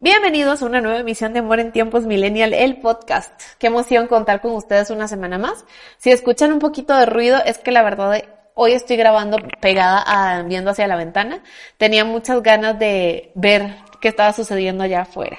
Bienvenidos a una nueva emisión de Amor en Tiempos Millennial, el podcast. Qué emoción contar con ustedes una semana más. Si escuchan un poquito de ruido, es que la verdad hoy estoy grabando pegada a, viendo hacia la ventana. Tenía muchas ganas de ver qué estaba sucediendo allá afuera.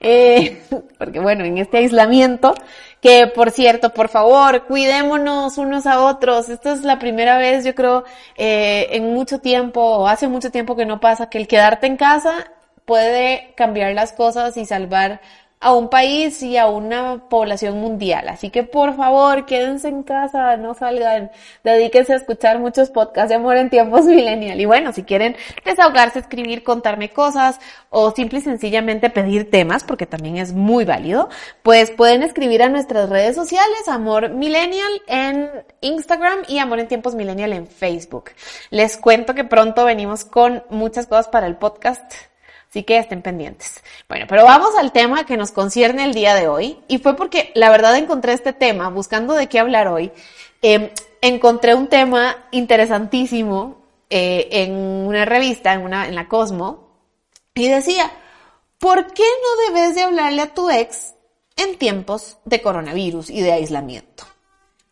Eh, porque bueno, en este aislamiento, que por cierto, por favor, cuidémonos unos a otros. Esta es la primera vez, yo creo, eh, en mucho tiempo, o hace mucho tiempo que no pasa, que el quedarte en casa puede cambiar las cosas y salvar a un país y a una población mundial. Así que por favor, quédense en casa, no salgan, dedíquense a escuchar muchos podcasts de amor en tiempos millennial. Y bueno, si quieren desahogarse, escribir, contarme cosas o simple y sencillamente pedir temas, porque también es muy válido, pues pueden escribir a nuestras redes sociales, Amor Millennial en Instagram y Amor en tiempos millennial en Facebook. Les cuento que pronto venimos con muchas cosas para el podcast Así que estén pendientes. Bueno, pero vamos al tema que nos concierne el día de hoy. Y fue porque la verdad encontré este tema, buscando de qué hablar hoy. Em, encontré un tema interesantísimo eh, en una revista, en, una, en la Cosmo, y decía, ¿por qué no debes de hablarle a tu ex en tiempos de coronavirus y de aislamiento?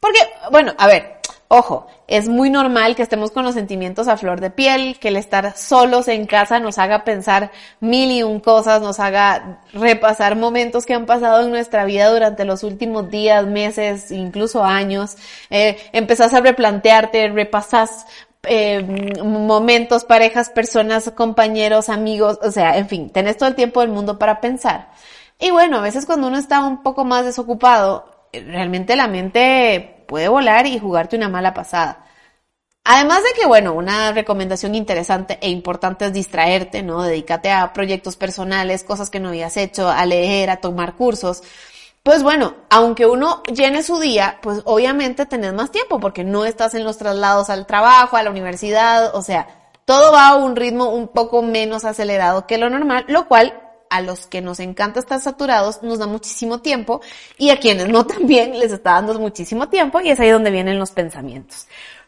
Porque, bueno, a ver, Ojo, es muy normal que estemos con los sentimientos a flor de piel, que el estar solos en casa nos haga pensar mil y un cosas, nos haga repasar momentos que han pasado en nuestra vida durante los últimos días, meses, incluso años. Eh, empezás a replantearte, repasás eh, momentos, parejas, personas, compañeros, amigos, o sea, en fin, tenés todo el tiempo del mundo para pensar. Y bueno, a veces cuando uno está un poco más desocupado, realmente la mente puede volar y jugarte una mala pasada. Además de que, bueno, una recomendación interesante e importante es distraerte, ¿no? Dedícate a proyectos personales, cosas que no habías hecho, a leer, a tomar cursos. Pues bueno, aunque uno llene su día, pues obviamente tenés más tiempo porque no estás en los traslados al trabajo, a la universidad, o sea, todo va a un ritmo un poco menos acelerado que lo normal, lo cual a los que nos encanta estar saturados nos da muchísimo tiempo y a quienes no también les está dando muchísimo tiempo y es ahí donde vienen los pensamientos.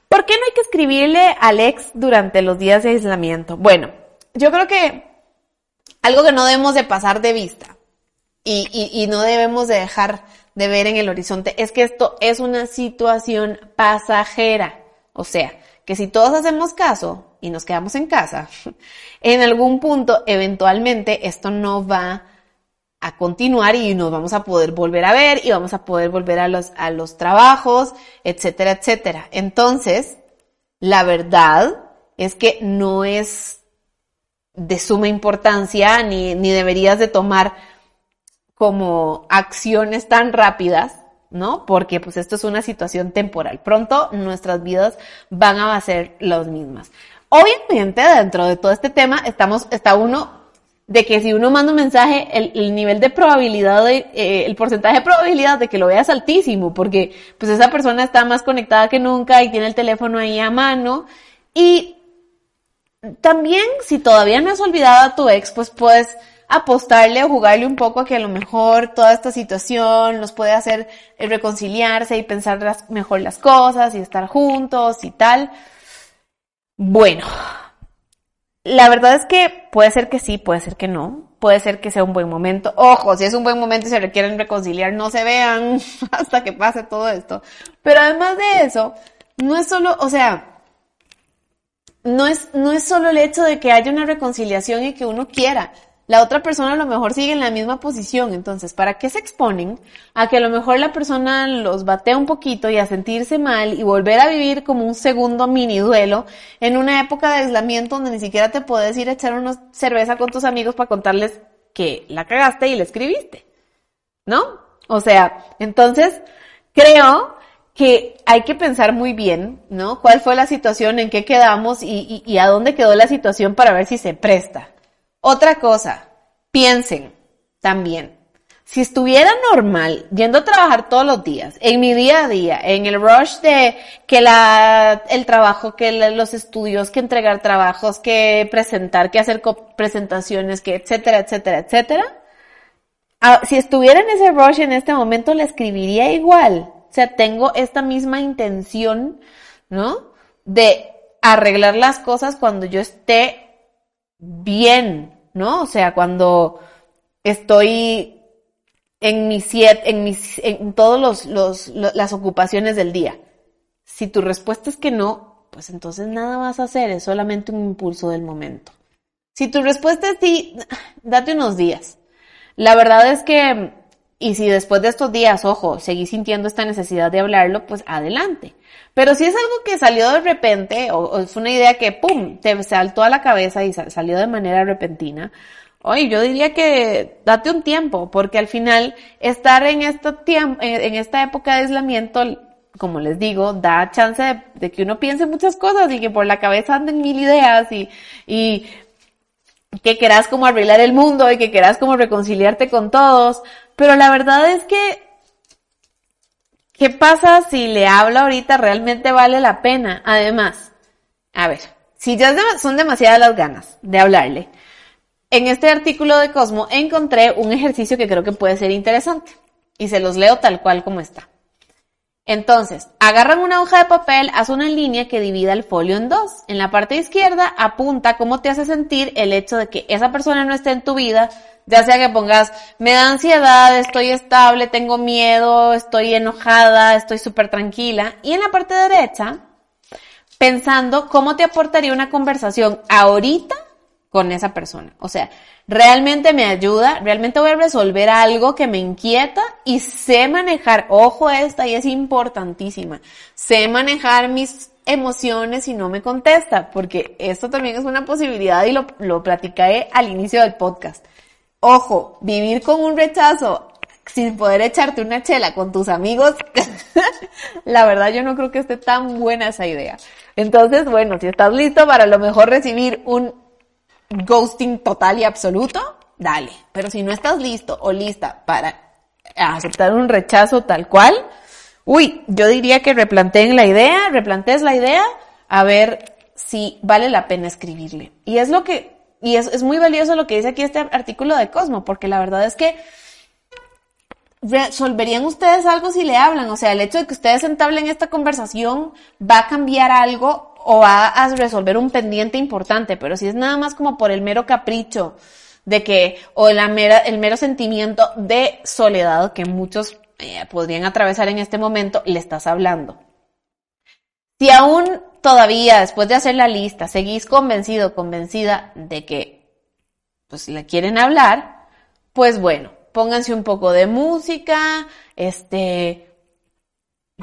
¿Por qué no hay que escribirle al ex durante los días de aislamiento? Bueno, yo creo que algo que no debemos de pasar de vista y, y, no debemos de dejar de ver en el horizonte es que esto es una situación pasajera. O sea, que si todos hacemos caso y nos quedamos en casa, en algún punto, eventualmente, esto no va a continuar y nos vamos a poder volver a ver y vamos a poder volver a los, a los trabajos, etcétera, etcétera. Entonces, la verdad es que no es de suma importancia ni, ni deberías de tomar como acciones tan rápidas ¿no? Porque pues esto es una situación temporal. Pronto nuestras vidas van a ser las mismas. Obviamente dentro de todo este tema estamos, está uno de que si uno manda un mensaje, el, nivel de probabilidad, eh, el porcentaje de probabilidad de que lo vea es altísimo, porque pues esa persona está más conectada que nunca y tiene el teléfono ahí a mano. Y también, si todavía no has olvidado a tu ex, pues puedes apostarle o jugarle un poco a que a lo mejor toda esta situación los puede hacer reconciliarse y pensar mejor las cosas y estar juntos y tal. Bueno, la verdad es que puede ser que sí, puede ser que no, puede ser que sea un buen momento. Ojo, si es un buen momento y se requieren reconciliar, no se vean hasta que pase todo esto. Pero además de eso, no es solo, o sea, no es, no es solo el hecho de que haya una reconciliación y que uno quiera, la otra persona a lo mejor sigue en la misma posición. Entonces, ¿para qué se exponen a que a lo mejor la persona los batea un poquito y a sentirse mal y volver a vivir como un segundo mini duelo en una época de aislamiento donde ni siquiera te puedes ir a echar una cerveza con tus amigos para contarles que la cagaste y le escribiste? ¿No? O sea, entonces, creo que hay que pensar muy bien, ¿no? ¿Cuál fue la situación, en qué quedamos y, y a dónde quedó la situación para ver si se presta. Otra cosa, piensen también, si estuviera normal yendo a trabajar todos los días, en mi día a día, en el rush de que la, el trabajo, que los estudios, que entregar trabajos, que presentar, que hacer presentaciones, que etcétera, etcétera, etcétera, ah, si estuviera en ese rush en este momento, le escribiría igual. O sea, tengo esta misma intención, ¿no? De arreglar las cosas cuando yo esté bien, ¿no? O sea, cuando estoy en mis siete, en mis, en todos los, los, las ocupaciones del día. Si tu respuesta es que no, pues entonces nada vas a hacer, es solamente un impulso del momento. Si tu respuesta es sí, date unos días. La verdad es que, y si después de estos días, ojo, seguís sintiendo esta necesidad de hablarlo, pues adelante. Pero si es algo que salió de repente, o, es una idea que, ¡pum!, te saltó a la cabeza y salió de manera repentina, Oye, yo diría que date un tiempo, porque al final estar en, este tiempo, en esta época de aislamiento, como les digo, da chance de, que uno piense muchas cosas y que por la cabeza anden mil ideas y, y que quieras como arreglar el mundo y que quieras como reconciliarte con todos. Pero la verdad es que, ¿qué pasa si le hablo ahorita realmente vale la pena? Además, a ver, si ya son demasiadas las ganas de hablarle, en este artículo de Cosmo encontré un ejercicio que creo que puede ser interesante y se los leo tal cual como está. Entonces, agarran una hoja de papel, haz una línea que divida el folio en dos. En la parte izquierda apunta cómo te hace sentir el hecho de que esa persona no esté en tu vida, ya sea que pongas, me da ansiedad, estoy estable, tengo miedo, estoy enojada, estoy súper tranquila. Y en la parte derecha, pensando cómo te aportaría una conversación ahorita con esa persona. O sea, realmente me ayuda, realmente voy a resolver algo que me inquieta y sé manejar, ojo esta y es importantísima, sé manejar mis emociones y no me contesta, porque esto también es una posibilidad y lo, lo platicé al inicio del podcast. Ojo, vivir con un rechazo sin poder echarte una chela con tus amigos, la verdad yo no creo que esté tan buena esa idea. Entonces, bueno, si estás listo para a lo mejor recibir un ghosting total y absoluto, dale. Pero si no estás listo o lista para aceptar un rechazo tal cual, uy, yo diría que replanteen la idea, replantees la idea, a ver si vale la pena escribirle. Y es lo que, y es, es muy valioso lo que dice aquí este artículo de Cosmo, porque la verdad es que resolverían ustedes algo si le hablan. O sea, el hecho de que ustedes entablen esta conversación va a cambiar algo o va a resolver un pendiente importante, pero si es nada más como por el mero capricho de que, o el mero sentimiento de soledad que muchos eh, podrían atravesar en este momento, le estás hablando. Si aún todavía, después de hacer la lista, seguís convencido, convencida de que, pues le quieren hablar, pues bueno, pónganse un poco de música, este,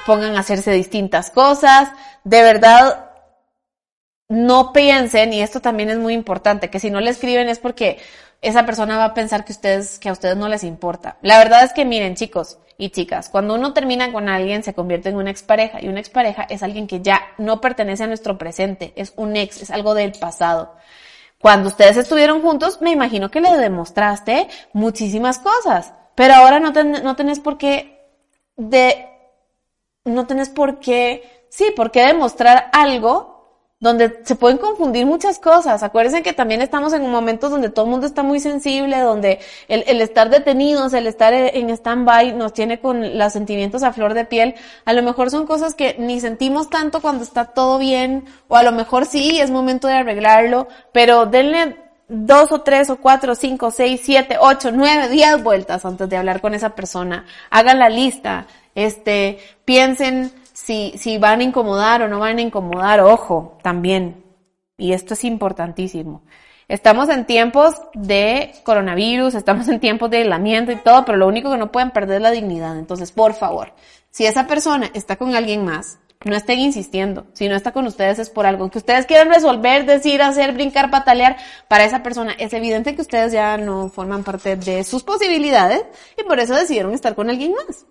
pongan a hacerse distintas cosas, de verdad, no piensen, y esto también es muy importante, que si no le escriben es porque esa persona va a pensar que ustedes, que a ustedes no les importa. La verdad es que miren, chicos y chicas, cuando uno termina con alguien se convierte en una expareja y una expareja es alguien que ya no pertenece a nuestro presente, es un ex, es algo del pasado. Cuando ustedes estuvieron juntos, me imagino que le demostraste muchísimas cosas, pero ahora no, no tenés por qué de, no tenés por qué, sí, por qué demostrar algo donde se pueden confundir muchas cosas. Acuérdense que también estamos en un momento donde todo el mundo está muy sensible, donde el, el estar detenidos, el estar en stand-by nos tiene con los sentimientos a flor de piel. A lo mejor son cosas que ni sentimos tanto cuando está todo bien, o a lo mejor sí, es momento de arreglarlo, pero denle dos o tres o cuatro, cinco, seis, siete, ocho, nueve, diez vueltas antes de hablar con esa persona. Hagan la lista, este, piensen si, si van a incomodar o no van a incomodar, ojo, también. Y esto es importantísimo. Estamos en tiempos de coronavirus, estamos en tiempos de aislamiento y todo, pero lo único que no pueden perder es la dignidad. Entonces, por favor, si esa persona está con alguien más, no estén insistiendo. Si no está con ustedes es por algo que ustedes quieren resolver, decir, hacer, brincar, patalear. Para esa persona es evidente que ustedes ya no forman parte de sus posibilidades y por eso decidieron estar con alguien más.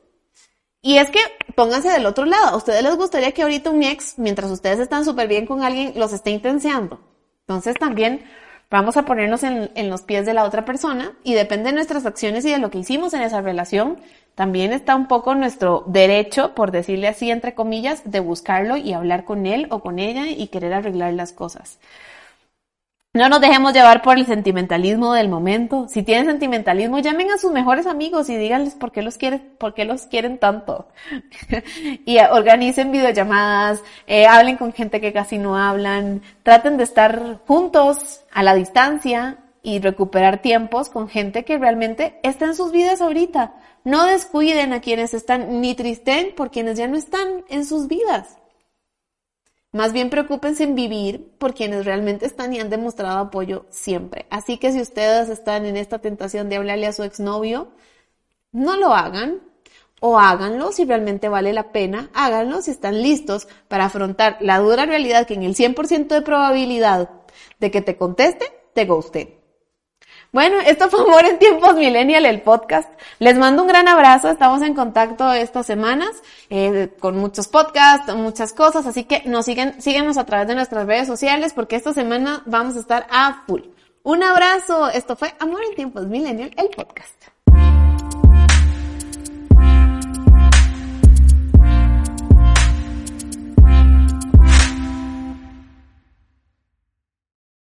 Y es que pónganse del otro lado. ¿A ustedes les gustaría que ahorita un ex, mientras ustedes están súper bien con alguien, los esté intenseando? Entonces también vamos a ponernos en, los pies de la otra persona y depende de nuestras acciones y de lo que hicimos en esa relación, también está un poco nuestro derecho, por decirle así, entre comillas, de buscarlo y hablar con él o con ella y querer arreglar las cosas. No nos dejemos llevar por el sentimentalismo del momento. Si tienen sentimentalismo, llamen a sus mejores amigos y díganles por qué los quieren, por qué los quieren tanto. y organicen videollamadas, eh, hablen con gente que casi no hablan, traten de estar juntos a la distancia y recuperar tiempos con gente que realmente está en sus vidas ahorita. No descuiden a quienes están, ni tristen por quienes ya no están en sus vidas. Más bien preocúpense en vivir por quienes realmente están y han demostrado apoyo siempre. Así que si ustedes están en esta tentación de hablarle a su exnovio, no lo hagan o háganlo si realmente vale la pena, háganlo si están listos para afrontar la dura realidad que en el 100% de probabilidad de que te conteste, te guste. Bueno, esto fue Amor en Tiempos Millennial, el podcast. Les mando un gran abrazo. Estamos en contacto estas semanas eh, con muchos podcasts, muchas cosas. Así que nos siguen, síguenos a través de nuestras redes sociales porque esta semana vamos a estar a full. Un abrazo. Esto fue Amor en Tiempos Millennial, el podcast.